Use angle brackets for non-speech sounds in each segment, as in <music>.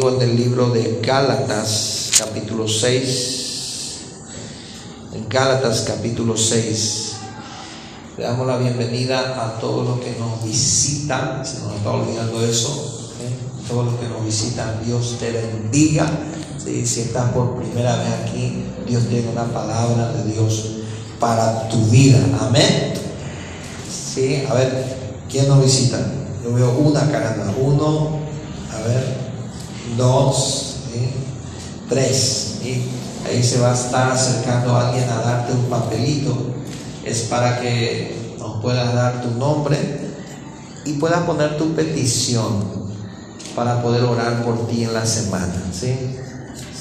en el libro de Gálatas capítulo 6. En Gálatas capítulo 6. Le damos la bienvenida a todos los que nos visitan. Se nos está olvidando eso. ¿eh? Todos los que nos visitan, Dios te bendiga. Si estás por primera vez aquí, Dios tiene una palabra de Dios para tu vida. Amén. Sí, a ver, ¿quién nos visita? Yo veo una caramba. Uno, a ver, dos, tres. y Ahí se va a estar acercando a alguien a darte un papelito. Es para que nos puedas dar tu nombre y puedas poner tu petición para poder orar por ti en la semana. ¿sí?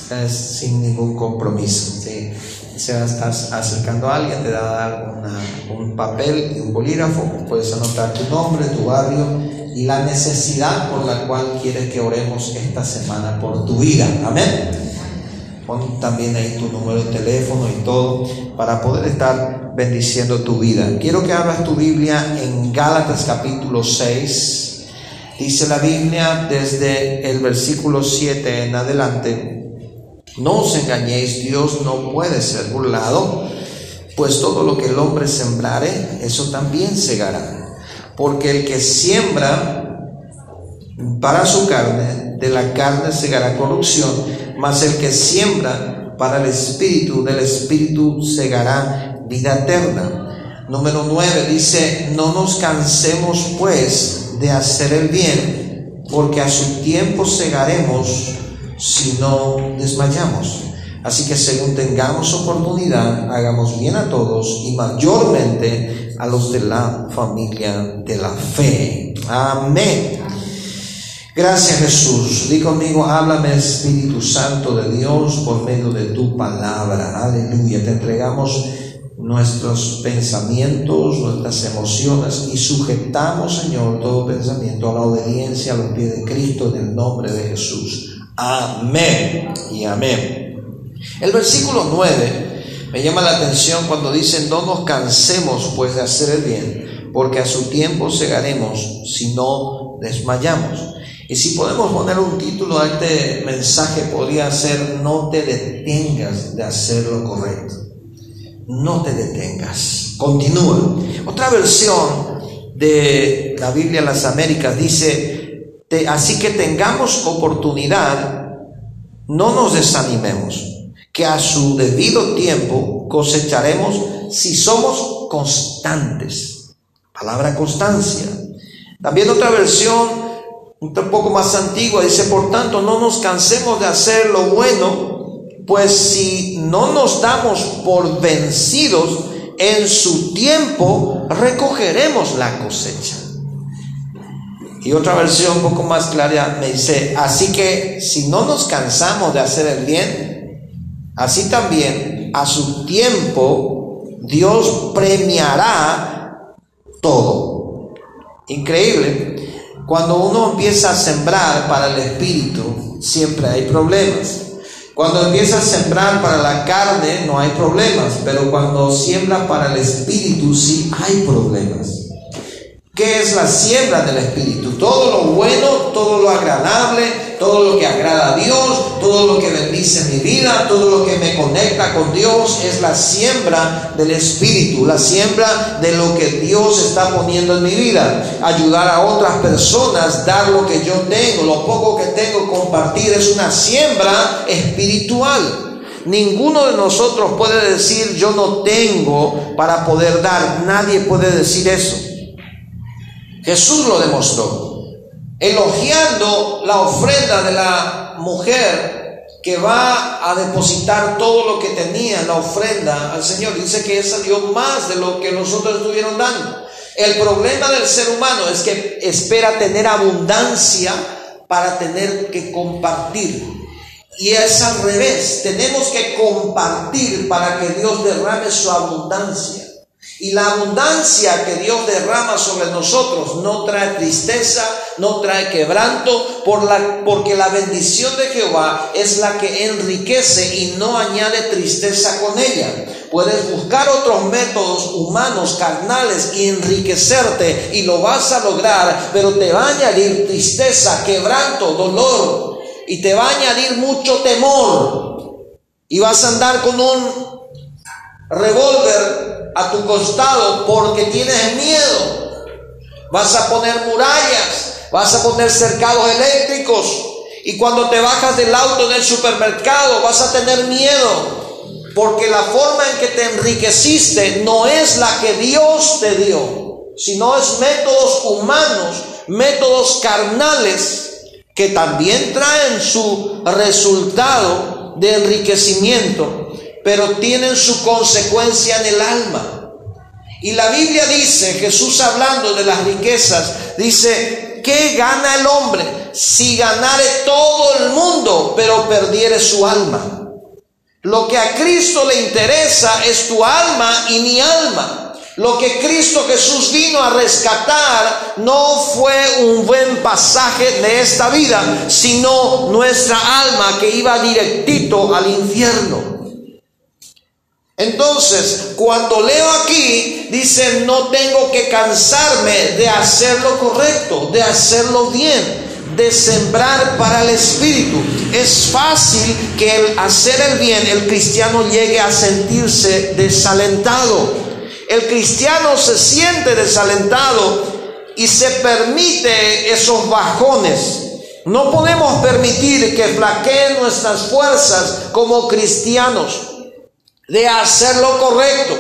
Es sin ningún compromiso. ¿sí? Se va a estar acercando a alguien, te va a dar un papel y un bolígrafo. Puedes anotar tu nombre, tu barrio y la necesidad por la cual quieres que oremos esta semana por tu vida. Amén. Pon también ahí tu número de teléfono y todo para poder estar bendiciendo tu vida. Quiero que abras tu Biblia en Gálatas capítulo 6. Dice la Biblia desde el versículo 7 en adelante. No os engañéis, Dios no puede ser burlado, pues todo lo que el hombre sembrare, eso también segará. Porque el que siembra para su carne, de la carne segará corrupción, mas el que siembra para el espíritu, del espíritu segará vida eterna. Número 9 dice, no nos cansemos pues de hacer el bien, porque a su tiempo segaremos si no desmayamos. Así que según tengamos oportunidad, hagamos bien a todos y mayormente a los de la familia de la fe. Amén. Gracias Jesús. Di conmigo, háblame Espíritu Santo de Dios por medio de tu palabra. Aleluya. Te entregamos nuestros pensamientos, nuestras emociones y sujetamos, Señor, todo pensamiento a la obediencia a los pies de Cristo en el nombre de Jesús. Amén y amén. El versículo 9 me llama la atención cuando dice, no nos cansemos pues de hacer el bien, porque a su tiempo segaremos si no desmayamos. Y si podemos poner un título a este mensaje, podría ser, no te detengas de hacer lo correcto. No te detengas. Continúa. Otra versión de la Biblia de las Américas dice, así que tengamos oportunidad, no nos desanimemos que a su debido tiempo cosecharemos si somos constantes. Palabra constancia. También otra versión, un poco más antigua, dice, por tanto, no nos cansemos de hacer lo bueno, pues si no nos damos por vencidos, en su tiempo recogeremos la cosecha. Y otra versión un poco más clara me dice, así que si no nos cansamos de hacer el bien, Así también, a su tiempo, Dios premiará todo. Increíble. Cuando uno empieza a sembrar para el espíritu, siempre hay problemas. Cuando empieza a sembrar para la carne, no hay problemas. Pero cuando siembra para el espíritu, sí hay problemas. ¿Qué es la siembra del Espíritu? Todo lo bueno, todo lo agradable, todo lo que agrada a Dios, todo lo que bendice mi vida, todo lo que me conecta con Dios es la siembra del Espíritu, la siembra de lo que Dios está poniendo en mi vida. Ayudar a otras personas, dar lo que yo tengo, lo poco que tengo, compartir, es una siembra espiritual. Ninguno de nosotros puede decir yo no tengo para poder dar, nadie puede decir eso. Jesús lo demostró, elogiando la ofrenda de la mujer que va a depositar todo lo que tenía en la ofrenda al Señor. Dice que esa dio más de lo que nosotros estuvieron dando. El problema del ser humano es que espera tener abundancia para tener que compartir. Y es al revés, tenemos que compartir para que Dios derrame su abundancia. Y la abundancia que Dios derrama sobre nosotros no trae tristeza, no trae quebranto, porque la bendición de Jehová es la que enriquece y no añade tristeza con ella. Puedes buscar otros métodos humanos, carnales y enriquecerte y lo vas a lograr, pero te va a añadir tristeza, quebranto, dolor, y te va a añadir mucho temor y vas a andar con un revólver a tu costado porque tienes miedo. Vas a poner murallas, vas a poner cercados eléctricos. Y cuando te bajas del auto en el supermercado vas a tener miedo. Porque la forma en que te enriqueciste no es la que Dios te dio, sino es métodos humanos, métodos carnales que también traen su resultado de enriquecimiento, pero tienen su consecuencia en el alma. Y la Biblia dice, Jesús hablando de las riquezas, dice, ¿qué gana el hombre si ganare todo el mundo, pero perdiere su alma? Lo que a Cristo le interesa es tu alma y mi alma. Lo que Cristo Jesús vino a rescatar no fue un buen pasaje de esta vida, sino nuestra alma que iba directito al infierno. Entonces, cuando leo aquí, dice, no tengo que cansarme de hacer lo correcto, de hacerlo bien de sembrar para el Espíritu. Es fácil que el hacer el bien el cristiano llegue a sentirse desalentado. El cristiano se siente desalentado y se permite esos bajones. No podemos permitir que flaqueen nuestras fuerzas como cristianos de hacer lo correcto,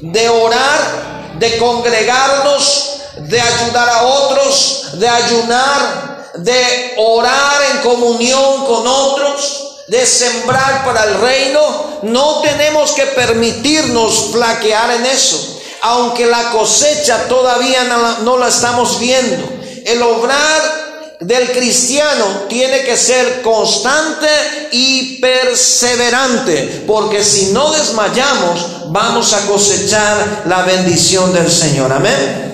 de orar, de congregarnos, de ayudar a otros, de ayunar, de orar en comunión con otros, de sembrar para el reino, no tenemos que permitirnos flaquear en eso, aunque la cosecha todavía no la, estamos viendo. El obrar del cristiano tiene que ser constante y perseverante, porque si no desmayamos, vamos a cosechar la bendición del Señor. Amén.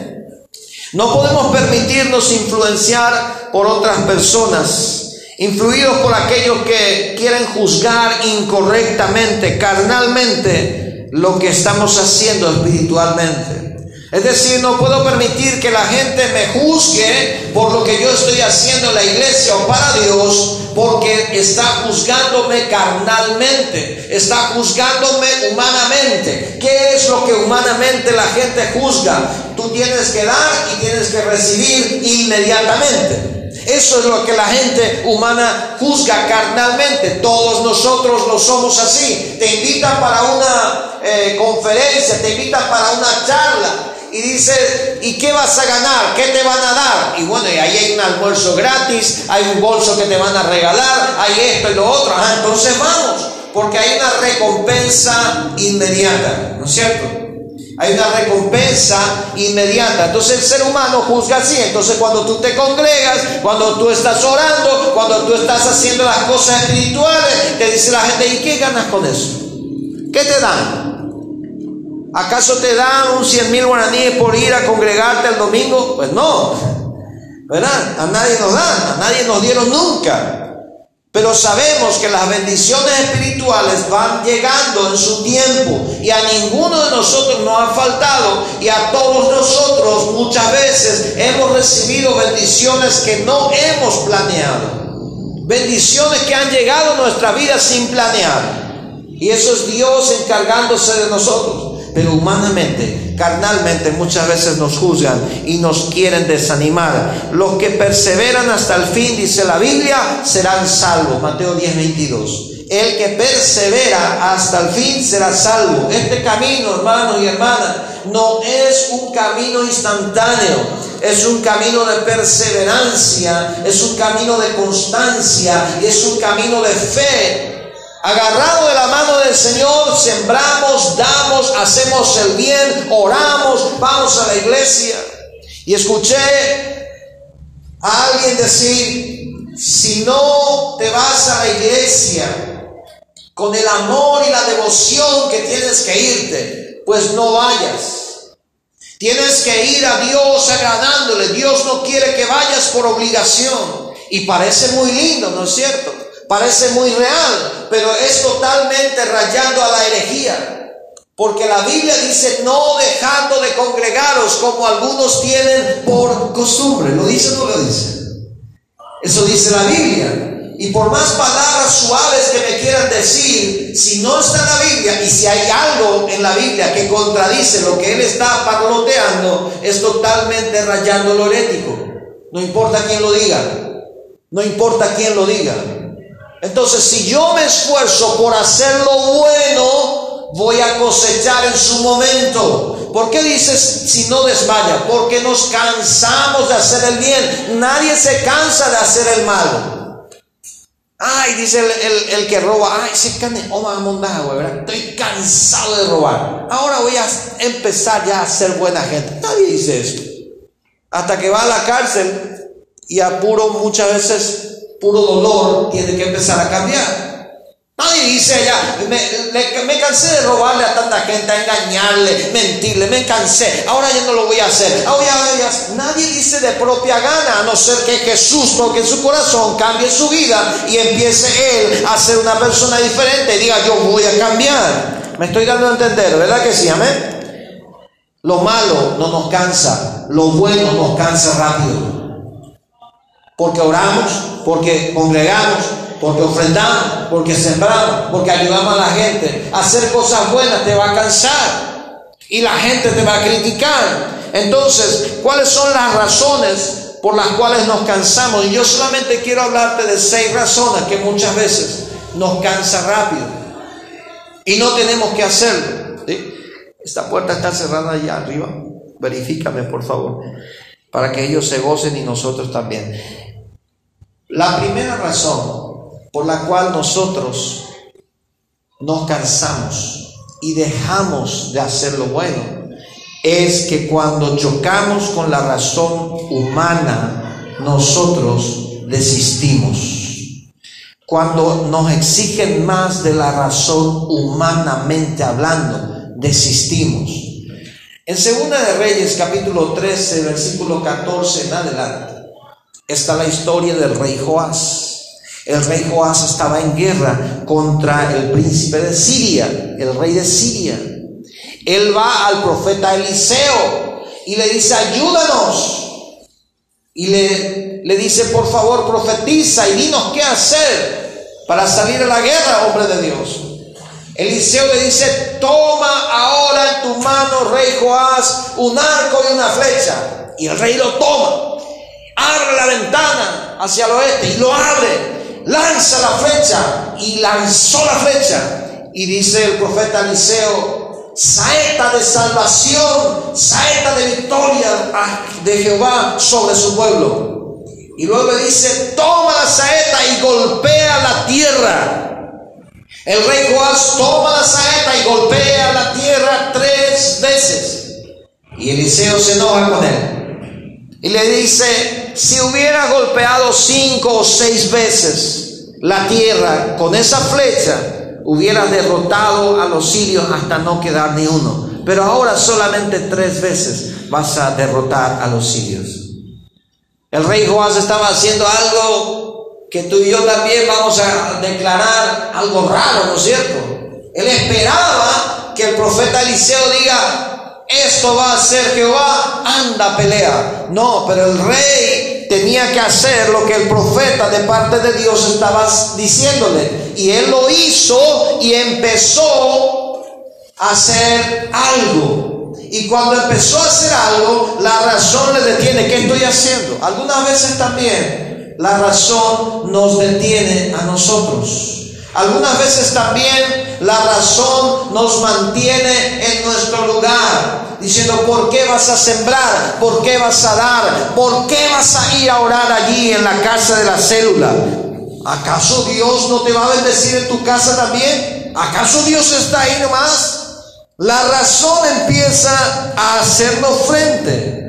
No podemos permitirnos influenciar por otras personas, influidos por aquellos que quieren juzgar incorrectamente, carnalmente, lo que estamos haciendo espiritualmente. Es decir, no puedo permitir que la gente me juzgue por lo que yo estoy haciendo en la iglesia o para Dios, porque está juzgándome carnalmente, está juzgándome humanamente. ¿Qué es lo que humanamente la gente juzga? Tú tienes que dar y tienes que recibir inmediatamente. Eso es lo que la gente humana juzga carnalmente. Todos nosotros lo somos así. Te invitan para una eh, conferencia, te invitan para una charla y dice, ¿y qué vas a ganar? ¿Qué te van a dar? Y bueno, y ahí hay un almuerzo gratis, hay un bolso que te van a regalar, hay esto y lo otro. Entonces vamos, porque hay una recompensa inmediata, ¿no es cierto? Hay una recompensa inmediata. Entonces el ser humano juzga así. Entonces cuando tú te congregas, cuando tú estás orando, cuando tú estás haciendo las cosas espirituales, te dice la gente, ¿y qué ganas con eso? ¿Qué te dan? ¿Acaso te dan un cien mil guaraníes por ir a congregarte el domingo? Pues no, ¿verdad? A nadie nos dan, a nadie nos dieron nunca. Pero sabemos que las bendiciones espirituales van llegando en su tiempo y a ninguno de nosotros nos ha faltado y a todos nosotros muchas veces hemos recibido bendiciones que no hemos planeado. Bendiciones que han llegado a nuestra vida sin planear. Y eso es Dios encargándose de nosotros pero humanamente, carnalmente muchas veces nos juzgan y nos quieren desanimar. Los que perseveran hasta el fin, dice la Biblia, serán salvos. Mateo 10, 22. El que persevera hasta el fin será salvo. Este camino, hermanos y hermanas, no es un camino instantáneo, es un camino de perseverancia, es un camino de constancia es un camino de fe Agarrado de la mano del Señor, sembramos, damos, hacemos el bien, oramos, vamos a la iglesia. Y escuché a alguien decir, si no te vas a la iglesia con el amor y la devoción que tienes que irte, pues no vayas. Tienes que ir a Dios agradándole. Dios no quiere que vayas por obligación. Y parece muy lindo, ¿no es cierto? Parece muy real, pero es totalmente rayando a la herejía. Porque la Biblia dice, no dejando de congregaros como algunos tienen por costumbre. ¿Lo dice o no lo dice? Eso dice la Biblia. Y por más palabras suaves que me quieran decir, si no está la Biblia y si hay algo en la Biblia que contradice lo que él está parloteando, es totalmente rayando lo ético. No importa quién lo diga. No importa quién lo diga. Entonces, si yo me esfuerzo por hacer lo bueno, voy a cosechar en su momento. ¿Por qué dices si no desmaya? Porque nos cansamos de hacer el bien. Nadie se cansa de hacer el mal. Ay, dice el, que roba, ay, se cane, oh, ¿verdad? Estoy cansado de robar. Ahora voy a empezar ya a ser buena gente. Nadie dice eso. Hasta que va a la cárcel y a puro muchas veces puro dolor, tiene que empezar a cambiar. Nadie dice ya, me, cansé de robarle a tanta gente, a engañarle, mentirle, me cansé, ahora ya no lo voy a hacer. Ahora ya, nadie dice de propia gana, a no ser que Jesús toque en su corazón, cambie su vida y empiece él a ser una persona diferente y diga yo voy a cambiar. Me estoy dando a entender, ¿verdad que sí? Amén. Lo malo no nos cansa, lo bueno nos cansa rápido porque oramos, porque congregamos, porque ofrendamos, porque sembramos, porque ayudamos a la gente. Hacer cosas buenas te va a cansar y la gente te va a criticar. Entonces, ¿cuáles son las razones por las cuales nos cansamos? Y yo solamente quiero hablarte de seis razones que muchas veces nos cansa rápido y no tenemos que hacerlo. Esta puerta está cerrada allá arriba. Verifícame, por favor, para que ellos se gocen y nosotros también. La primera razón por la cual nosotros nos cansamos y dejamos de hacer lo bueno es que cuando chocamos con la razón humana, nosotros desistimos. Cuando nos exigen más de la razón humanamente hablando, desistimos. En Segunda de Reyes capítulo 13, versículo 14 en adelante, está la historia del rey Joás. El rey Joás estaba en guerra contra el príncipe de Siria, el rey de Siria. Él va al profeta Eliseo y le dice, ayúdanos. Y le, le dice, por favor, profetiza y dinos qué hacer para salir a la guerra, hombre de Dios. Eliseo le dice, toma ahora en tu mano, rey Joás, un arco y una flecha. Y el rey lo toma abre la ventana hacia el oeste y lo abre, lanza la flecha y lanzó la flecha. Y dice el profeta Eliseo, saeta de salvación, saeta de victoria de Jehová sobre su pueblo. Y luego dice, toma la saeta y golpea la tierra. El rey Joás toma la saeta y golpea la tierra tres veces. Y Eliseo se enoja con él. Y le dice, si hubiera golpeado cinco o seis veces la tierra con esa flecha, hubiera derrotado a los sirios hasta no quedar ni uno. Pero ahora solamente tres veces vas a derrotar a los sirios. El rey Joás estaba haciendo algo que tú y yo también vamos a declarar algo raro, ¿no es cierto? Él esperaba que el profeta Eliseo diga, esto va a ser Jehová, anda, pelea. No, pero el rey tenía que hacer lo que el profeta de parte de Dios estaba diciéndole. Y él lo hizo y empezó a hacer algo. Y cuando empezó a hacer algo, la razón le detiene. ¿Qué estoy haciendo? Algunas veces también la razón nos detiene a nosotros. Algunas veces también la razón nos mantiene en nuestro lugar, diciendo, ¿por qué vas a sembrar? ¿Por qué vas a dar? ¿Por qué vas a ir a orar allí en la casa de la célula? ¿Acaso Dios no te va a bendecir en tu casa también? ¿Acaso Dios está ahí nomás? La razón empieza a hacernos frente.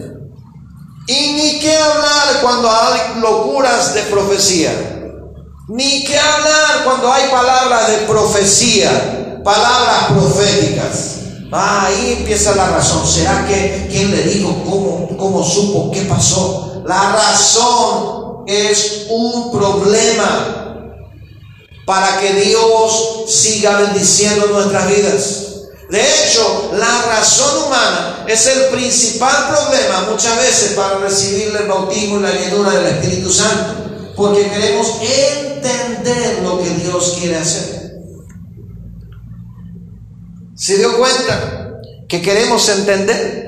Y ni qué hablar cuando hay locuras de profecía. Ni qué hablar cuando hay palabras de profecía, palabras proféticas. Ah, ahí empieza la razón. ¿Será que quién le dijo? ¿Cómo, ¿Cómo supo? ¿Qué pasó? La razón es un problema para que Dios siga bendiciendo nuestras vidas. De hecho, la razón humana es el principal problema muchas veces para recibir el bautismo y la llenura del Espíritu Santo, porque queremos en entender lo que Dios quiere hacer. ¿Se dio cuenta que queremos entender?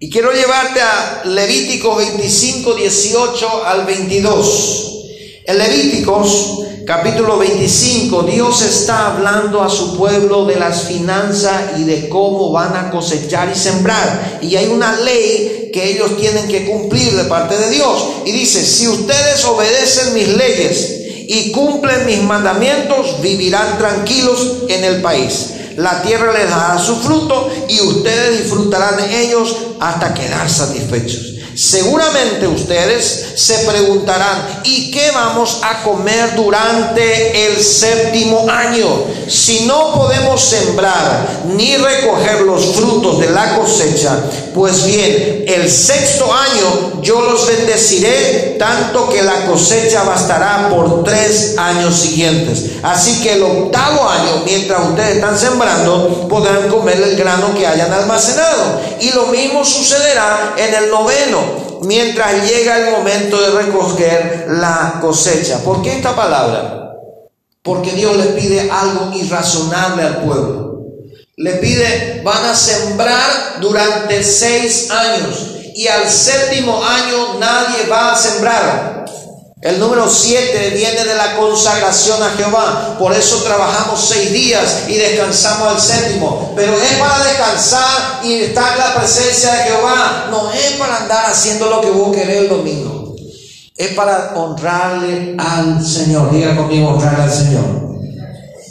Y quiero llevarte a Levíticos 25, 18 al 22. En Levíticos capítulo 25, Dios está hablando a su pueblo de las finanzas y de cómo van a cosechar y sembrar. Y hay una ley que ellos tienen que cumplir de parte de Dios. Y dice, si ustedes obedecen mis leyes y cumplen mis mandamientos, vivirán tranquilos en el país. La tierra les dará su fruto y ustedes disfrutarán de ellos hasta quedar satisfechos. Seguramente ustedes se preguntarán, ¿y qué vamos a comer durante el séptimo año? Si no podemos sembrar ni recoger los frutos de la cosecha, pues bien, el sexto año yo los bendeciré tanto que la cosecha bastará por tres años siguientes. Así que el octavo año, mientras ustedes están sembrando, podrán comer el grano que hayan almacenado. Y lo mismo sucederá en el noveno, mientras llega el momento de recoger la cosecha. ¿Por qué esta palabra? Porque Dios le pide algo irrazonable al pueblo. Le pide, van a sembrar durante seis años y al séptimo año nadie va a sembrar. El número siete viene de la consagración a Jehová. Por eso trabajamos seis días y descansamos el séptimo. Pero es para descansar y estar en la presencia de Jehová. No es para andar haciendo lo que vos querés el domingo. Es para honrarle al Señor. Diga conmigo, honrar al Señor.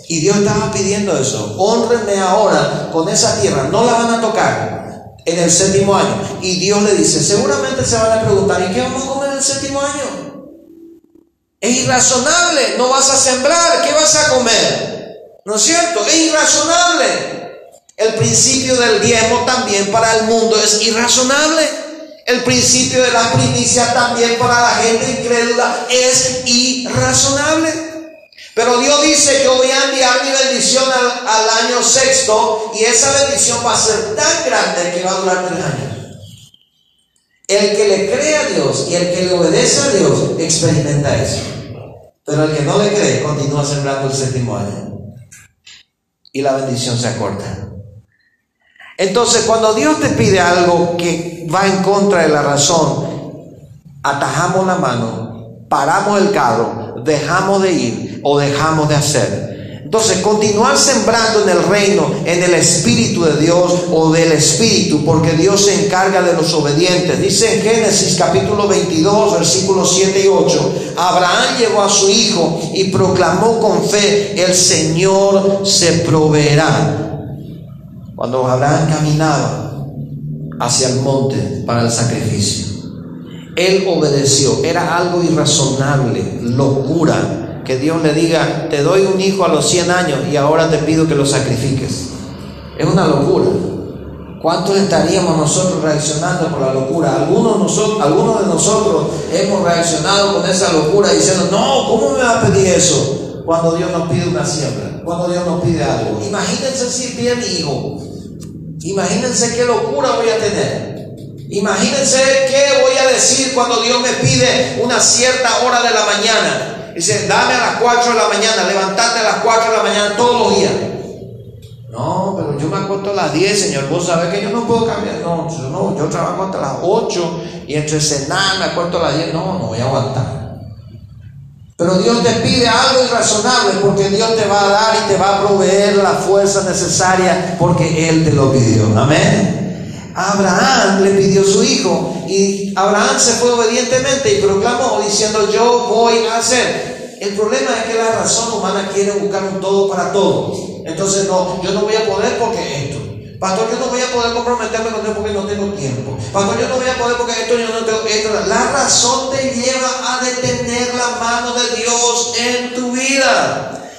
Y Dios estaba pidiendo eso. Honrenme ahora con esa tierra. No la van a tocar en el séptimo año. Y Dios le dice, seguramente se van a preguntar, ¿y qué vamos a comer en el séptimo año? Es irrazonable. No vas a sembrar. ¿Qué vas a comer? ¿No es cierto? Es irrazonable. El principio del diezmo también para el mundo es irrazonable. El principio de la primicia también para la gente incrédula es irrazonable. Pero Dios dice, yo voy a enviar mi bendición al, año sexto y esa bendición va a ser tan grande que va a durar tres años. El que le cree a Dios y el que le obedece a Dios experimenta eso. Pero el que no le cree continúa sembrando el séptimo año. Y la bendición se acorta. Entonces, cuando Dios te pide algo que va en contra de la razón, atajamos la mano, paramos el carro, dejamos de ir o dejamos de hacer. Entonces, continuar sembrando en el reino, en el Espíritu de Dios o del Espíritu, porque Dios se encarga de los obedientes. Dice en Génesis capítulo 22, versículos 7 y 8, Abraham llevó a su hijo y proclamó con fe, el Señor se proveerá. Cuando Abraham caminaba hacia el monte para el sacrificio, él obedeció, era algo irrazonable, locura que Dios le diga, te doy un hijo a los 100 años y ahora te pido que lo sacrifiques. Es una locura. ¿Cuántos estaríamos nosotros reaccionando por la locura? Algunos, algunos de nosotros hemos reaccionado con esa locura diciendo, no, ¿cómo me va a pedir eso? Cuando Dios nos pide una siembra, cuando Dios nos pide algo. Imagínense si pide mi hijo. Imagínense qué locura voy a tener. Imagínense qué voy a decir cuando Dios me pide una cierta hora de la mañana. Dice, dame a las 4 de la mañana, levantate a las 4 de la mañana todos los días. No, pero yo me acuesto a las 10, Señor. Vos sabés que yo no puedo cambiar. No, yo, no, yo trabajo hasta las 8 y entre cenar me acuesto a las 10. No, no voy a aguantar. Pero Dios te pide algo irrazonable porque Dios te va a dar y te va a proveer la fuerza necesaria porque Él te lo pidió. Amén. Abraham le pidió su hijo y Abraham se fue obedientemente y proclamó diciendo yo voy a hacer. El problema es que la razón humana quiere buscar un todo para todo. Entonces no, yo no voy a poder porque esto. Pastor, yo no voy a poder comprometerme con Dios porque no tengo tiempo. Pastor, yo no voy a poder porque esto yo no tengo esto. La razón te lleva a detener la mano de Dios en tu vida.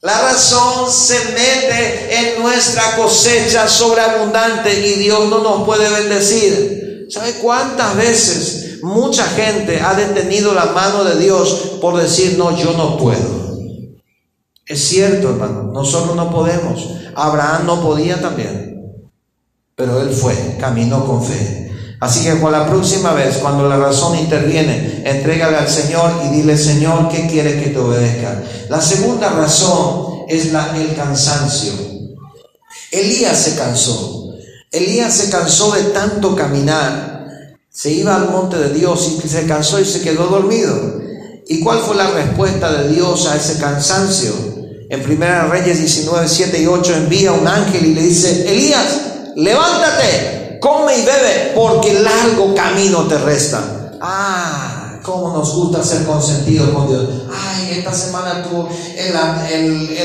La razón se mete en nuestra cosecha sobreabundante y Dios no nos puede bendecir. ¿Sabe cuántas veces mucha gente ha detenido la mano de Dios por decir, no, yo no puedo? Es cierto, hermano, nosotros no podemos. Abraham no podía también, pero él fue, caminó con fe. Así que con la próxima vez, cuando la razón interviene, entrégale al Señor y dile, Señor, ¿qué quiere que te obedezca? La segunda razón es la, el cansancio. Elías se cansó. Elías se cansó de tanto caminar. Se iba al monte de Dios y se cansó y se quedó dormido. ¿Y cuál fue la respuesta de Dios a ese cansancio? En 1 Reyes 19, 7 y 8 envía un ángel y le dice, Elías, levántate, come y bebe, porque largo camino te resta. Ah, cómo nos gusta ser consentidos con Dios. Ay, esta semana tuvo en la,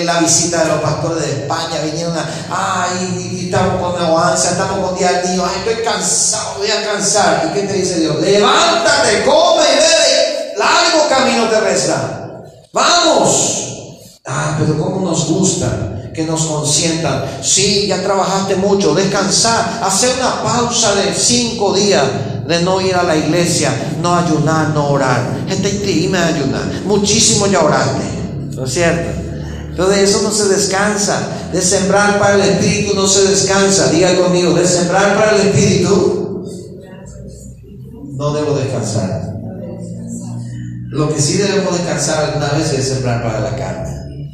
la visita de los pastores de España, vinieron ay, y, estamos con avanza, estamos con día mío, ay, estoy cansado, voy a cansar. ¿Y qué te dice Dios? Levántate, come y bebe, largo camino te resta. Vamos. Ah, pero cómo nos gusta que nos consientan. Sí, ya trabajaste mucho, descansar, hacer una pausa de cinco días de no ir a la iglesia, no ayunar, no orar. Gente, dime ayunar. Muchísimo ya oraste, ¿no es cierto? De eso no se descansa. De sembrar para el Espíritu no se descansa. Diga conmigo, de sembrar para el Espíritu no debo descansar. Lo que sí debemos descansar alguna vez es sembrar para la carne.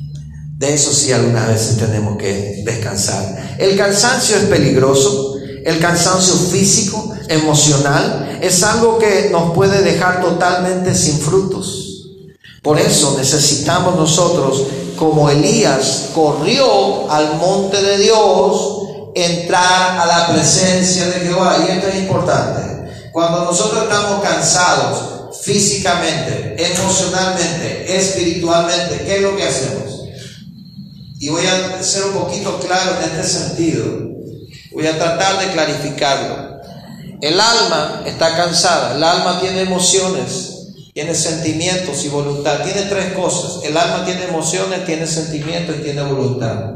De eso sí algunas veces tenemos que descansar. El cansancio es peligroso, el cansancio físico, emocional, es algo que nos puede dejar totalmente sin frutos. Por eso necesitamos nosotros, como Elías corrió al monte de Dios, entrar a la presencia de Jehová. Y esto es importante. Cuando nosotros estamos cansados físicamente, emocionalmente, espiritualmente, ¿qué es lo que hacemos? Y voy a ser un poquito claro en este sentido. Voy a tratar de clarificarlo. El alma está cansada. El alma tiene emociones, tiene sentimientos y voluntad. Tiene tres cosas. El alma tiene emociones, tiene sentimientos y tiene voluntad.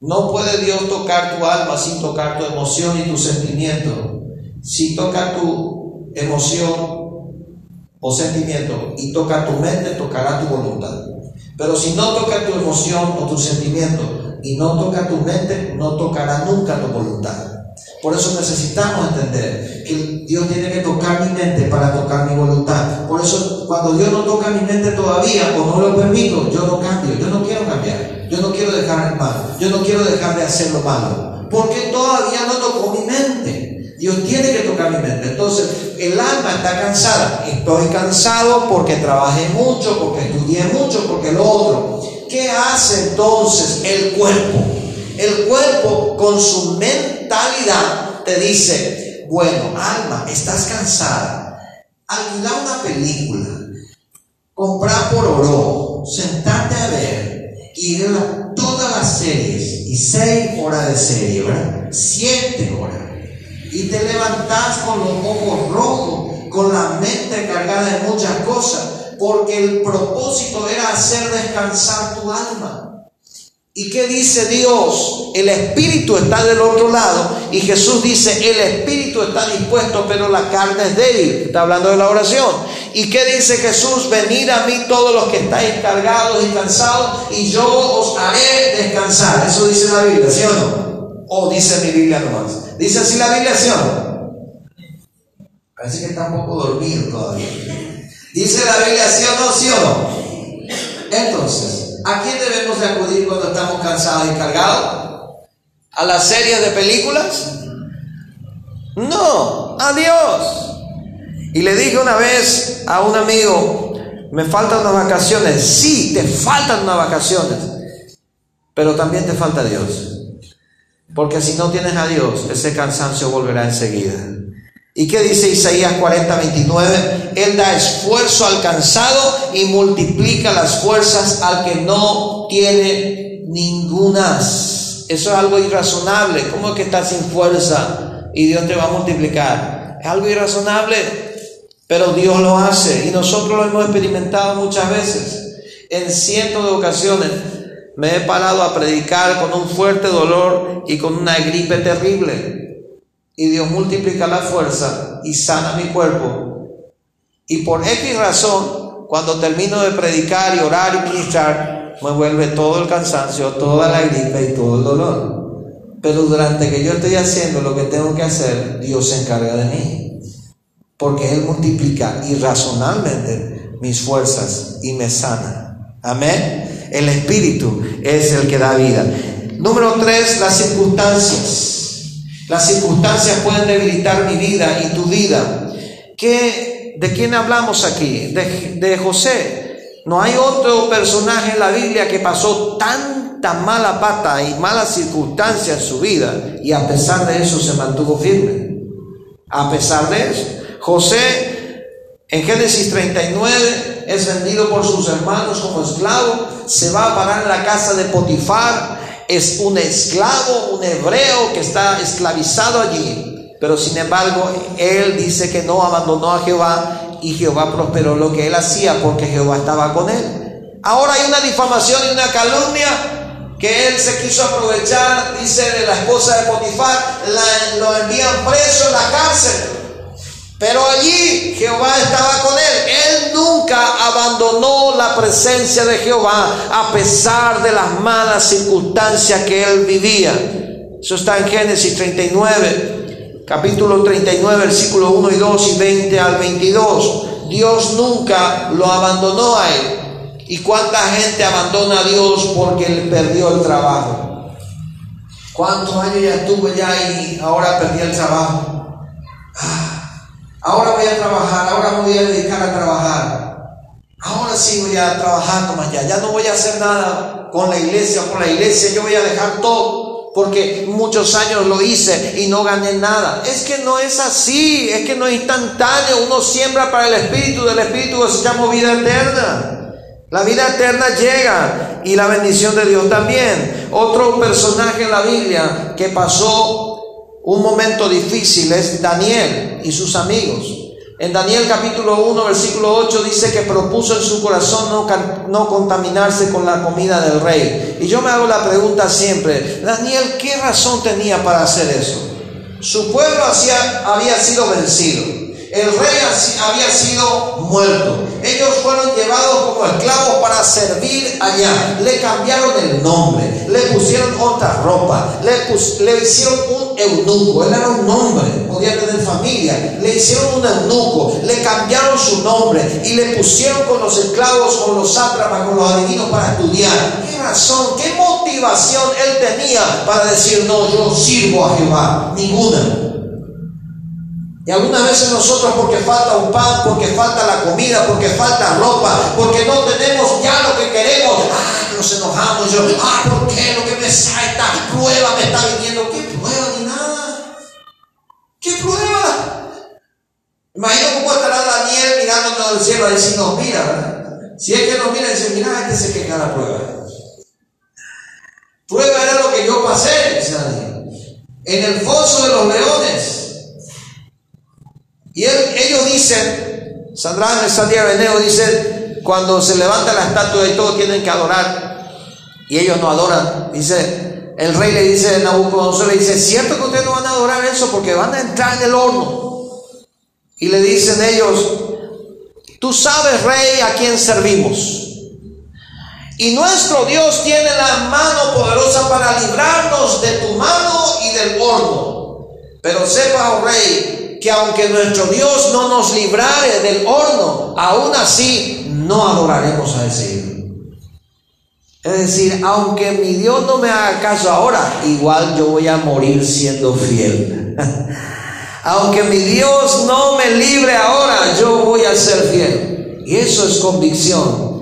No puede Dios tocar tu alma sin tocar tu emoción y tu sentimiento. Si toca tu emoción o sentimiento y toca tu mente, tocará tu voluntad. Pero si no toca tu emoción o tu sentimiento y no toca tu mente, no tocará nunca tu voluntad. Por eso necesitamos entender que Dios tiene que tocar mi mente para tocar mi voluntad. Por eso cuando Dios no toca mi mente todavía o no lo permito, yo no cambio, yo no quiero cambiar, yo no quiero dejar el mal, yo no quiero dejar de hacer lo malo, porque todavía no tocó mi mente. Dios tiene que tocar mi mente. Entonces, el alma está cansada. Estoy cansado porque trabajé mucho, porque estudié mucho, porque lo otro. ¿Qué hace entonces el cuerpo? El cuerpo con su mentalidad te dice, bueno, alma, estás cansada. Alquilar una película, comprar por oro, sentarte a ver y ver todas las series y seis horas de serie, ¿verdad? Siete horas y te levantas con los ojos rojos, con la mente cargada de muchas cosas, porque el propósito era hacer descansar tu alma. ¿Y qué dice Dios? El espíritu está del otro lado y Jesús dice, el espíritu está dispuesto, pero la carne es débil. Está hablando de la oración. ¿Y qué dice Jesús? Venid a mí todos los que estáis cargados y cansados y yo os haré descansar. Eso dice la Biblia, ¿sí o no? O dice mi Biblia nomás. ¿Dice así la Biblia, sí o no? Parece que está un poco dormido todavía. ¿Dice la Biblia sí o no, sí o no? Entonces, ¿a quién debemos de acudir cuando estamos cansados y cargados? ¿A las series de películas? No, a Dios. Y le dije una vez a un amigo, me faltan unas vacaciones. Sí, te faltan unas vacaciones, pero también te falta Dios. Porque si no tienes a Dios, ese cansancio volverá enseguida. ¿Y qué dice Isaías 40, 29? Él da esfuerzo al cansado y multiplica las fuerzas al que no tiene ningunas. Eso es algo irrazonable. ¿Cómo es que estás sin fuerza y Dios te va a multiplicar? Es algo irrazonable, pero Dios lo hace y nosotros lo hemos experimentado muchas veces. En cientos de ocasiones me he parado a predicar con un fuerte dolor y con una gripe terrible. Y Dios multiplica la fuerza y sana mi cuerpo. Y por X razón, cuando termino de predicar y orar y ministrar, me vuelve todo el cansancio, toda la gripe y todo el dolor. Pero durante que yo estoy haciendo lo que tengo que hacer, Dios se encarga de mí. porque Él multiplica irrazonablemente mis fuerzas y me sana. Amén. El Espíritu es el que da vida. Número tres, las circunstancias. Las circunstancias pueden debilitar mi vida y tu vida. ¿Qué, ¿De quién hablamos aquí? De, José. No hay otro personaje en la Biblia que pasó tanta mala pata y malas circunstancias en su vida y a pesar de eso se mantuvo firme. A pesar de eso. José en Génesis 39 es vendido por sus hermanos como esclavo, se va a parar en la casa de Potifar, es un esclavo, un hebreo que está esclavizado allí. Pero sin embargo, él dice que no abandonó a Jehová y Jehová prosperó lo que él hacía porque Jehová estaba con él. Ahora hay una difamación y una calumnia que él se quiso aprovechar, dice de la esposa de Potifar, lo envían preso en la cárcel. Pero allí Jehová estaba con él. Él nunca abandonó la presencia de Jehová a pesar de las malas circunstancias que él vivía. Eso está en Génesis 39, capítulo 39, versículo 1 y 2 y 20 al 22. Dios nunca lo abandonó a él. ¿Y cuánta gente abandona a Dios porque él perdió el trabajo? ¿Cuántos años ya tuve ya y ahora perdí el trabajo? Ah, Ahora voy a trabajar, ahora me voy a dedicar a trabajar. Ahora sí voy a trabajar como allá. Ya no voy a hacer nada con la iglesia con la iglesia. Yo voy a dejar todo porque muchos años lo hice y no gané nada. Es que no es así, es que no es instantáneo. Uno siembra para el Espíritu, del Espíritu llama vida eterna. La vida eterna llega y la bendición de Dios también. Otro personaje en la Biblia que pasó un momento difícil es Daniel y sus amigos. En Daniel capítulo 1, versículo 8 dice que propuso en su corazón no, no, contaminarse con la comida del rey. Y yo me hago la pregunta siempre, Daniel, ¿qué razón tenía para hacer eso? Su pueblo había sido vencido. El rey había sido muerto. Ellos fueron llevados como esclavos para servir allá. Le cambiaron el nombre, le pusieron otra ropa, le, le hicieron un eunuco. Él era un hombre, podía tener familia. Le hicieron un eunuco, le cambiaron su nombre y le pusieron con los esclavos, con los sátrapas, con los adivinos para estudiar. ¿Qué razón, qué motivación él tenía para decir, no, yo sirvo a Jehová? Ninguna. Y algunas veces nosotros porque falta un pan, porque falta la comida, porque falta ropa, porque no tenemos ya lo que queremos, ah, nos enojamos yo, ah, ¿por qué lo que me salta? Prueba me está viniendo. ¿Qué prueba ni nada? ¿Qué prueba? Imagino cómo estará Daniel mirándonos del cielo y nos mira, ¿verdad? Si es que nos mira dice, mira, este se queda la prueba. Prueba era lo que yo pasé, dice Daniel. En el foso de los leones. Y ellos dicen, Sandra de Beneo dice, cuando se levanta la estatua y todos tienen que adorar, y ellos no adoran, dice, el rey le dice, Nabucodonosor le dice, cierto que ustedes no van a adorar eso porque van a entrar en el horno. Y le dicen ellos, tú sabes, rey, a quién servimos. Y nuestro Dios tiene la mano poderosa para librarnos de tu mano y del horno. Pero sepa, oh rey, que aunque nuestro Dios no nos librare del horno, aún así no adoraremos a ese. Es decir, aunque mi Dios no me haga caso ahora, igual yo voy a morir siendo fiel. <laughs> aunque mi Dios no me libre ahora, yo voy a ser fiel. Y eso es convicción.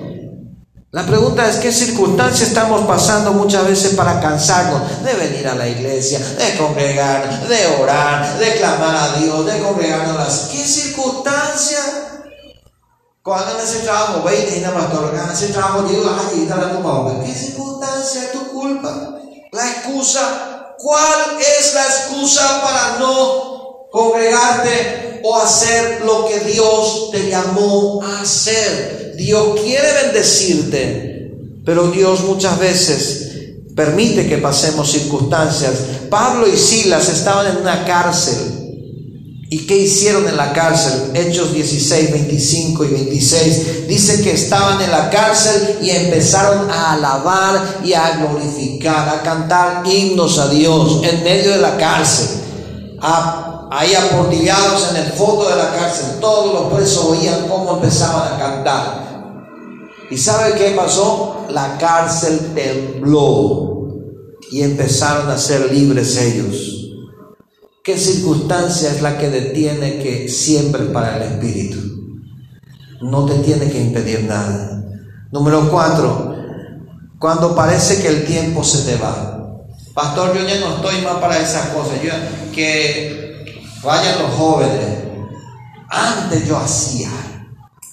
La pregunta es qué circunstancias estamos pasando muchas veces para cansarnos de venir a la iglesia, de congregar, de orar, de clamar a Dios, de congregarnos las... ¿Qué circunstancia? Cuando en ese trabajo, y nada más en ese trabajo digo, ay, está la tumba, ¿qué circunstancia es tu culpa? La excusa, ¿cuál es la excusa para no congregarte o hacer lo que Dios te llamó a hacer? Dios quiere bendecirte, pero Dios muchas veces permite que pasemos circunstancias. Pablo y Silas estaban en una cárcel. ¿Y qué hicieron en la cárcel? Hechos 16, 25 y 26. Dice que estaban en la cárcel y empezaron a alabar y a glorificar, a cantar himnos a Dios en medio de la cárcel. A ahí aportillados en el fondo de la cárcel, todos los presos oían cómo empezaban a cantar. ¿Y sabe qué pasó? La cárcel tembló y empezaron a ser libres ellos. ¿Qué circunstancia es la que detiene que siempre para el Espíritu? No te tiene que impedir nada. Número cuatro, cuando parece que el tiempo se te va. Pastor, yo ya no estoy más para esas cosas. Yo, que vayan los jóvenes. Antes yo hacía.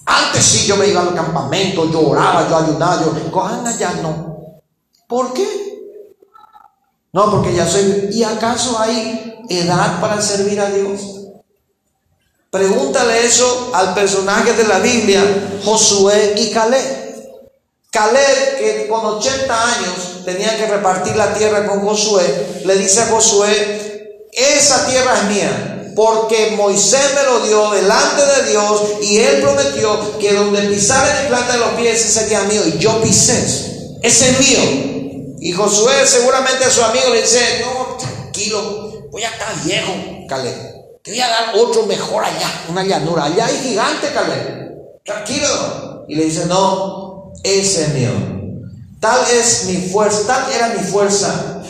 Antes sí yo me iba al campamento, yo oraba, yo ayunaba, yo. Cojan ya no. ¿Por qué? No, porque ya soy. ¿Y acaso hay edad para servir a Dios? Pregúntale eso al personaje de la Biblia, Josué y Caleb. Caleb, que con 80 años tenía que repartir la tierra con Josué, le dice a Josué, esa tierra es mía, porque Moisés me lo dio delante de Dios y él prometió que donde pisara el planta de los pies ese sería mío y yo pisé eso, ese es mío. Y Josué seguramente a su amigo le dice, no, tranquilo, voy a estar viejo, Caleb. Te voy a dar otro mejor allá, una llanura. Allá hay gigante, Caleb. Tranquilo. Y le dice, no, ese es mío. Tal es mi fuerza, tal era mi fuerza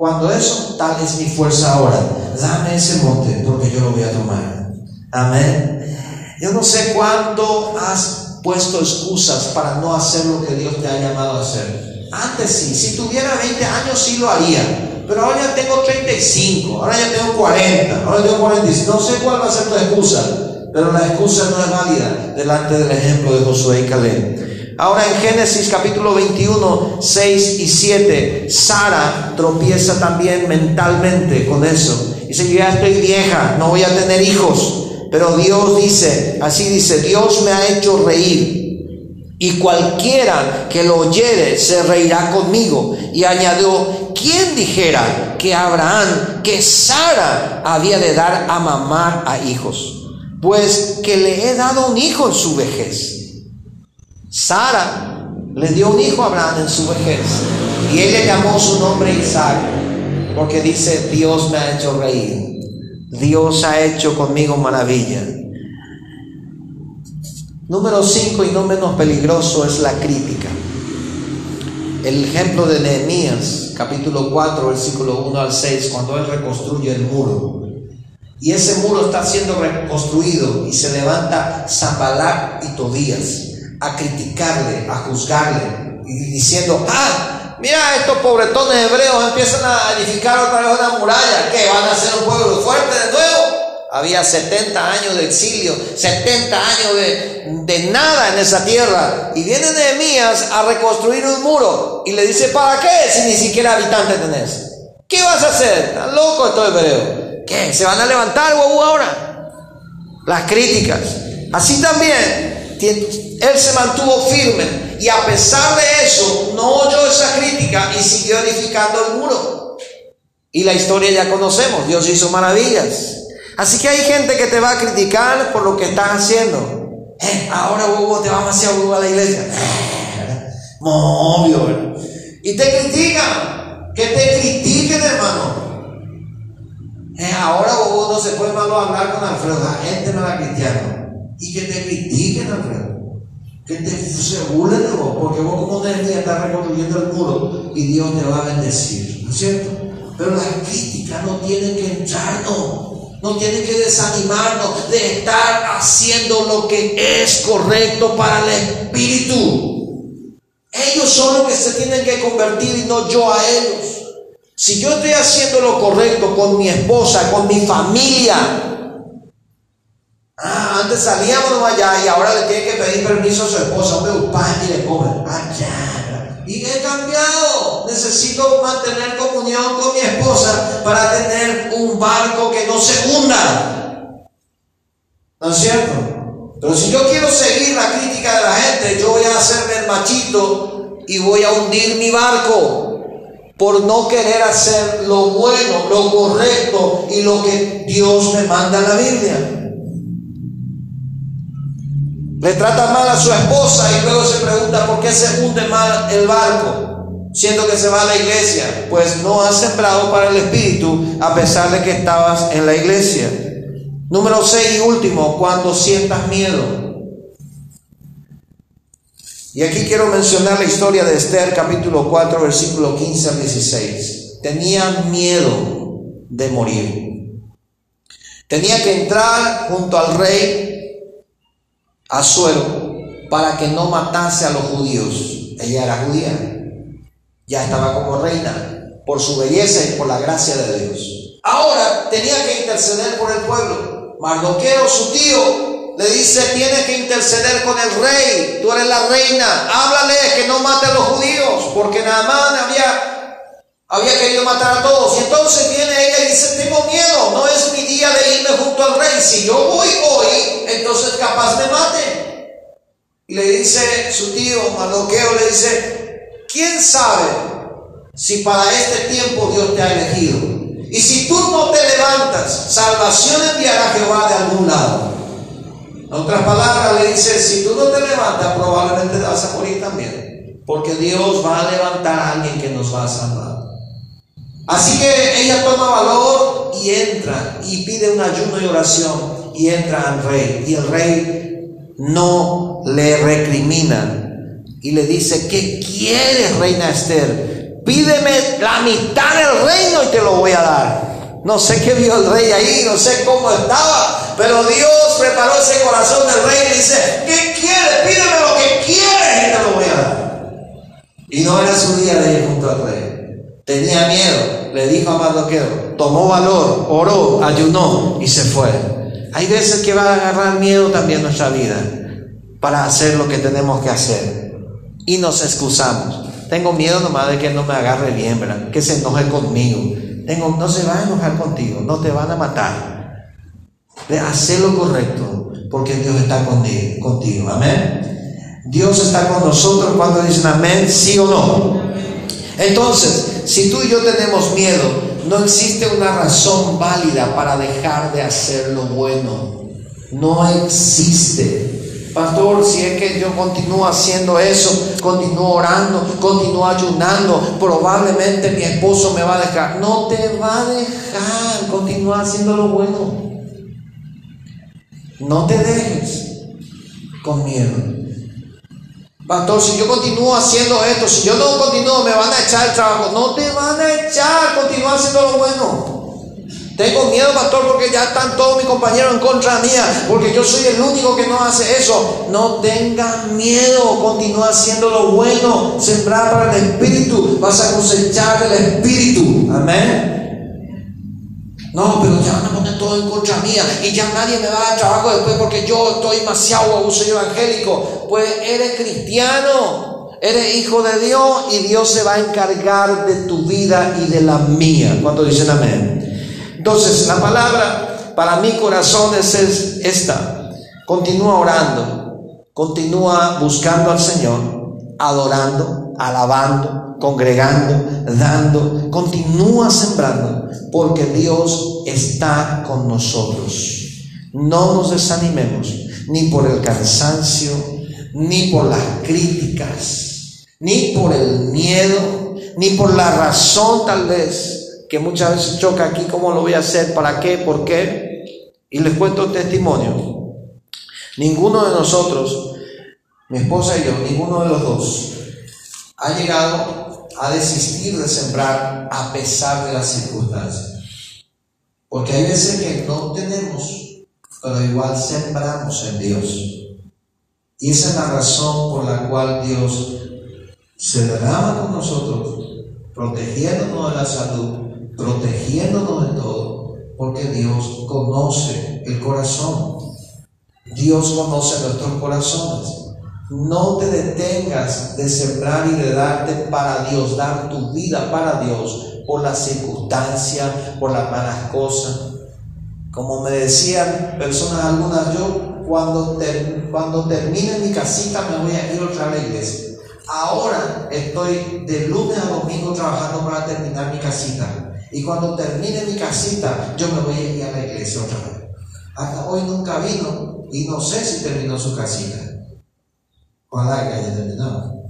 cuando eso, tal es mi fuerza ahora. Dame ese monte porque yo lo voy a tomar. Amén. Yo no sé cuándo has puesto excusas para no hacer lo que Dios te ha llamado a hacer. Antes sí, si tuviera 20 años sí lo haría. Pero ahora ya tengo 35, ahora ya tengo 40, ahora tengo 45. No sé cuál va a ser tu excusa, pero la excusa no es válida delante del ejemplo de Josué y Caleb. Ahora en Génesis capítulo 21, 6 y 7, Sara tropieza también mentalmente con eso. Dice, yo ya estoy vieja, no voy a tener hijos. Pero Dios dice, así dice, Dios me ha hecho reír. Y cualquiera que lo oyere se reirá conmigo. Y añadió, ¿quién dijera que Abraham, que Sara había de dar a mamar a hijos? Pues que le he dado un hijo en su vejez. Sara le dio un hijo a Abraham en su vejez y ella llamó su nombre Isaac porque dice Dios me ha hecho reír, Dios ha hecho conmigo maravilla. Número 5 y no menos peligroso es la crítica. El ejemplo de Nehemías, capítulo 4, versículo 1 al 6, cuando él reconstruye el muro. Y ese muro está siendo reconstruido y se levanta Zambalat y Tobías a criticarle, a juzgarle, y diciendo, ah, mira, estos pobretones hebreos empiezan a edificar otra vez una muralla, que van a ser un pueblo fuerte de nuevo. Había 70 años de exilio, 70 años de, de nada en esa tierra. Y viene Nehemías a reconstruir un muro. Y le dice, ¿para qué si ni siquiera habitantes tenés? ¿Qué vas a hacer? ¿Están loco estos hebreos? ¿Qué? ¿Se van a levantar, guau, ahora? Las críticas. Así también él se mantuvo firme y a pesar de eso no oyó esa crítica y siguió edificando el muro. Y la historia ya conocemos, Dios hizo maravillas. Así que hay gente que te va a criticar por lo que estás haciendo. Eh, ahora vos te vas demasiado a la iglesia. Eh, obvio. Y te critican. Que te critiquen, hermano. Eh, ahora vos no se puede malo hablar con Alfredo. La gente no la cristiana y que te critiquen, Alfredo. Que te, se burlen de vos, porque vos como Nehemías estás reconstruyendo el muro y Dios te va a bendecir, ¿no es cierto? Pero las críticas no tienen que entrarnos, no tienen que desanimarnos de estar haciendo lo que es correcto para el Espíritu. Ellos son los que se tienen que convertir y no yo a ellos. Si yo estoy haciendo lo correcto con mi esposa, con mi familia, Ah, antes salíamos allá y ahora le tiene que pedir permiso a su esposa, hombre, pan y le come. Allá. Y he cambiado. Necesito mantener comunión con mi esposa para tener un barco que no se hunda. ¿No es cierto? Pero si yo quiero seguir la crítica de la gente, yo voy a hacerme el machito y voy a hundir mi barco por no querer hacer lo bueno, lo correcto y lo que Dios me manda en la Biblia. Le trata mal a su esposa y luego se pregunta por qué se hunde mal el barco, siendo que se va a la iglesia. Pues no has sembrado para el Espíritu a pesar de que estabas en la iglesia. Número 6 y último, cuando sientas miedo. Y aquí quiero mencionar la historia de Esther, capítulo 4, versículo 15 al 16. Tenía miedo de morir. Tenía que entrar junto al rey Azuero para que no matase a los judíos. Ella era judía. Ya estaba como reina por su belleza y por la gracia de Dios. Ahora tenía que interceder por el pueblo. Mardoqueo, su tío, le dice, tienes que interceder con el rey, tú eres la reina, háblale que no mate a los judíos, porque Naamán había, había querido matar a todos. Y entonces viene ella y dice, tengo miedo, no es mi día de irme junto al rey, si yo voy hoy, entonces capaz me mate. Y le dice su tío, Mardoqueo, le dice, ¿quién sabe si para este tiempo Dios te ha elegido? Y si tú no te levantas, salvación enviará Jehová de algún lado. En otras palabras, le dice, si tú no te levantas, probablemente te vas a morir también. Porque Dios va a levantar a alguien que nos va a salvar. Así que ella toma valor y entra y pide un ayuno y oración y entra al rey. Y el rey no le recrimina y le dice, ¿qué quieres, reina Esther? pídeme la mitad del reino y te lo voy a dar. No sé qué vio el rey ahí, no sé cómo estaba, pero Dios preparó ese corazón del rey y dice, ¿qué quieres? Pídeme lo que quieres y te lo voy a dar. Y no era su día de ir junto al rey. Tenía miedo, le dijo a Mardoqueo, tomó valor, oró, ayunó y se fue. Hay veces que va a agarrar miedo también nuestra vida para hacer lo que tenemos que hacer. Y nos excusamos. Tengo miedo nomás de que no me agarre bien, ¿verdad? Que se enoje conmigo. Tengo, no se va a enojar contigo, no te van a matar. De hacer lo correcto, porque Dios está contigo, contigo. Amén. Dios está con nosotros cuando dicen amén, sí o no. Entonces, si tú y yo tenemos miedo, no existe una razón válida para dejar de hacer lo bueno. No existe. Pastor, si es que yo continúo haciendo eso, continúo orando, continúo ayunando, probablemente mi esposo me va a dejar. No te va a dejar, continúa haciendo lo bueno. No te dejes con miedo. Pastor, si yo continúo haciendo esto, si yo no continúo, me van a echar el trabajo. No te van a echar, continúa haciendo lo bueno. Tengo miedo, pastor, porque ya están todos mis compañeros en contra mía, porque yo soy el único que no hace eso. No tengas miedo, continúa haciendo lo bueno, sembrar para el Espíritu, vas a cosechar el Espíritu. Amén. No, pero ya van a poner todo en contra mía y ya nadie me va a dar trabajo después porque yo estoy demasiado abuso evangélico. Pues eres cristiano, eres hijo de Dios y Dios se va a encargar de tu vida y de la mía. ¿Cuánto dicen amén? Entonces, la palabra para mi corazón es esta. Continúa orando, continúa buscando al Señor, adorando, alabando, congregando, dando, continúa sembrando, porque Dios está con nosotros. No nos desanimemos, ni por el cansancio, ni por las críticas, ni por el miedo, ni por la razón tal vez que muchas veces choca aquí, ¿cómo lo voy a hacer? ¿Para qué? ¿Por qué? Y les cuento testimonio. Ninguno de nosotros, mi esposa y yo, ninguno de los dos, ha llegado a desistir de sembrar a pesar de las circunstancias. Porque hay veces que no tenemos, pero igual sembramos en Dios. Y esa es la razón por la cual Dios se derrama con nosotros, protegiéndonos de la salud, protegiéndonos de todo, porque Dios conoce el corazón. Dios conoce nuestros corazones. No te detengas de sembrar y de darte para Dios, dar tu vida para Dios por las circunstancias, por las malas cosas. Como me decían personas algunas, yo cuando, cuando termine mi casita me voy a ir otra a la iglesia. Ahora estoy de lunes a domingo trabajando para terminar mi casita. Y cuando termine mi casita, yo me voy a ir a la iglesia otra vez. Hasta hoy nunca vino y no sé si terminó su casita. Ojalá que haya terminado.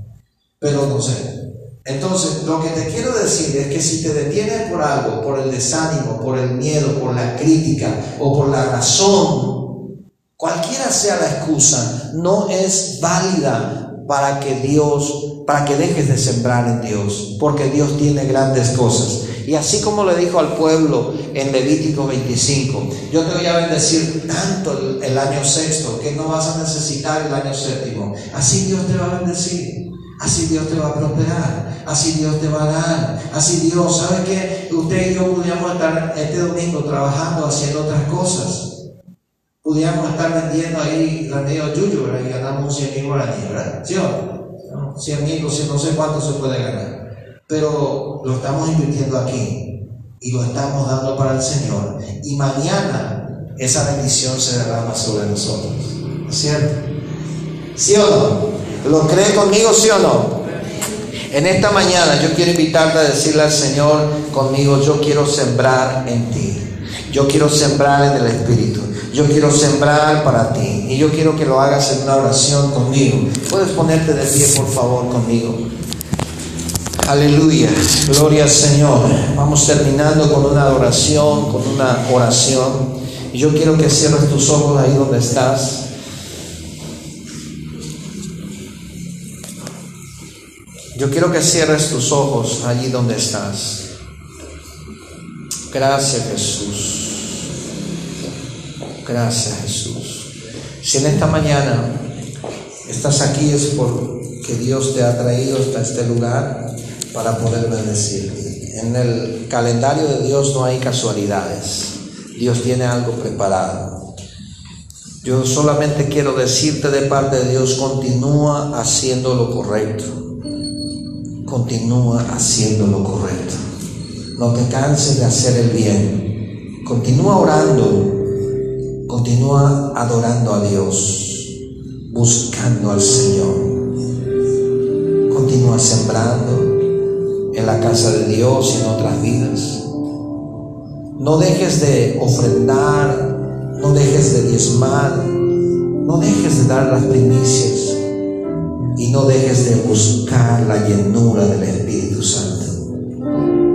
Pero no sé. Entonces, lo que te quiero decir es que si te detienes por algo, por el desánimo, por el miedo, por la crítica o por la razón, cualquiera sea la excusa, no es válida para que Dios, para que dejes de sembrar en Dios, porque Dios tiene grandes cosas. Y así como le dijo al pueblo en Levítico 25, yo te voy a bendecir tanto el, año sexto que no vas a necesitar el año séptimo. Así Dios te va a bendecir. Así Dios te va a prosperar, así Dios te va a dar, así Dios, ¿sabe qué? Usted y yo podríamos estar este domingo trabajando, haciendo otras cosas. Podríamos estar vendiendo ahí la medio yuyo, ¿verdad? Y ganamos 100 mil guaraníes, ¿verdad? ¿Sí o no? 100 mil, no sé cuánto se puede ganar pero lo estamos invirtiendo aquí y lo estamos dando para el Señor. Y mañana esa bendición se derrama sobre nosotros. ¿Cierto? ¿Sí o no? ¿Lo cree conmigo, sí o no? En esta mañana yo quiero invitarte a decirle al Señor conmigo, yo quiero sembrar en ti. Yo quiero sembrar en el Espíritu. Yo quiero sembrar para ti. Y yo quiero que lo hagas en una oración conmigo. ¿Puedes ponerte de pie, por favor, conmigo? Aleluya, gloria al Señor. Vamos terminando con una adoración, con una oración. Y yo quiero que cierres tus ojos ahí donde estás. Yo quiero que cierres tus ojos allí donde estás. Gracias Jesús. Gracias Jesús. Si en esta mañana estás aquí es porque Dios te ha traído hasta este lugar para poder bendecir. En el calendario de Dios no hay casualidades. Dios tiene algo preparado. Yo solamente quiero decirte de parte de Dios, continúa haciendo lo correcto. Continúa haciendo lo correcto. No te canses de hacer el bien. Continúa orando. Continúa adorando a Dios. Buscando al Señor. Continúa sembrando en la casa de Dios y en otras vidas. No dejes de ofrendar, no dejes de diezmar, no dejes de dar las primicias y no dejes de buscar la llenura del Espíritu Santo.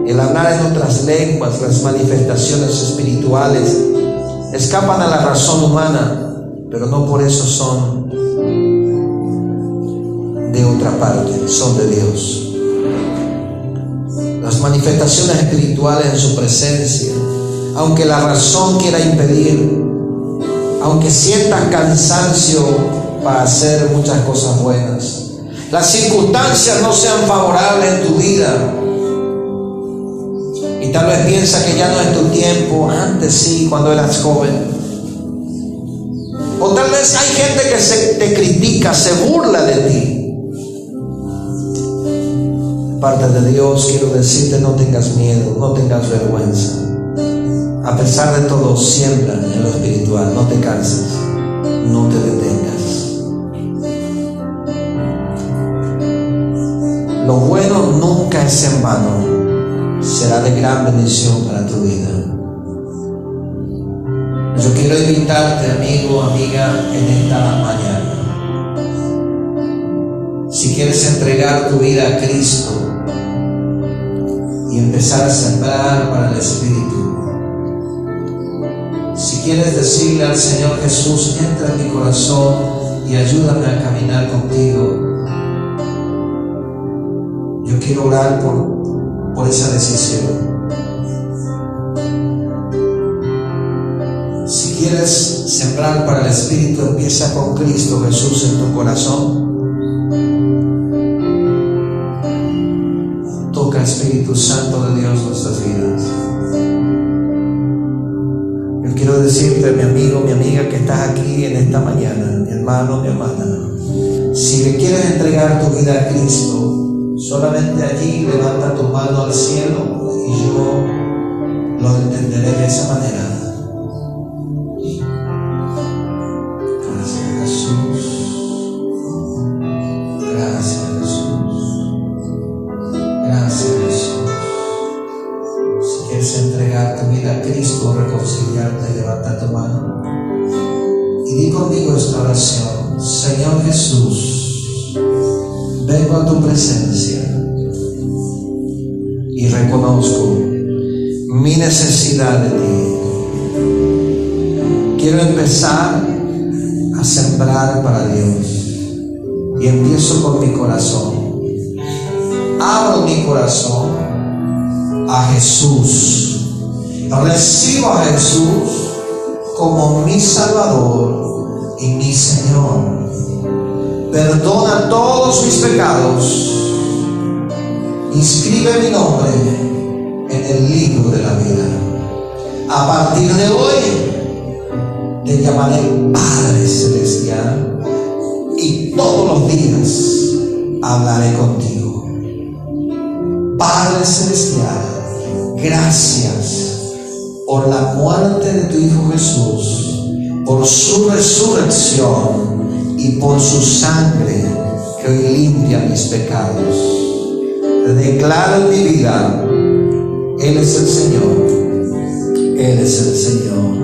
El hablar en otras lenguas, las manifestaciones espirituales, escapan a la razón humana, pero no por eso son de otra parte, son de Dios las manifestaciones espirituales en su presencia, aunque la razón quiera impedir, aunque sientas cansancio para hacer muchas cosas buenas, las circunstancias no sean favorables en tu vida. Y tal vez piensa que ya no es tu tiempo, antes sí, cuando eras joven. O tal vez hay gente que se, te critica, se burla de ti parte de Dios, quiero decirte, no tengas miedo, no tengas vergüenza. A pesar de todo, siembra en lo espiritual, no te canses, no te detengas. Lo bueno nunca es en vano, será de gran bendición para tu vida. Yo quiero invitarte, amigo, amiga, en esta mañana. Si quieres entregar tu vida a Cristo, y empezar a sembrar para el Espíritu. Si quieres decirle al Señor Jesús, entra en mi corazón y ayúdame a caminar contigo, yo quiero orar por, por esa decisión. Si quieres sembrar para el Espíritu, empieza con Cristo Jesús en tu corazón. Santo de Dios nuestras vidas. Yo quiero decirte, mi amigo, mi amiga, que estás aquí en esta mañana, mi hermano, mi hermana. Si le quieres entregar tu vida a Cristo, solamente allí levanta tu mano al cielo y yo lo entenderé de esa manera. De ti. Quiero empezar a sembrar para Dios y empiezo con mi corazón. Abro mi corazón a Jesús. Recibo a Jesús como mi Salvador y mi Señor. Perdona todos mis pecados. Inscribe mi nombre en el libro de la vida. A partir de hoy te llamaré Padre Celestial y todos los días hablaré contigo. Padre Celestial, gracias por la muerte de tu Hijo Jesús, por su resurrección y por su sangre que hoy limpia mis pecados. Declaro en mi vida, Él es el Señor, Él es el Señor.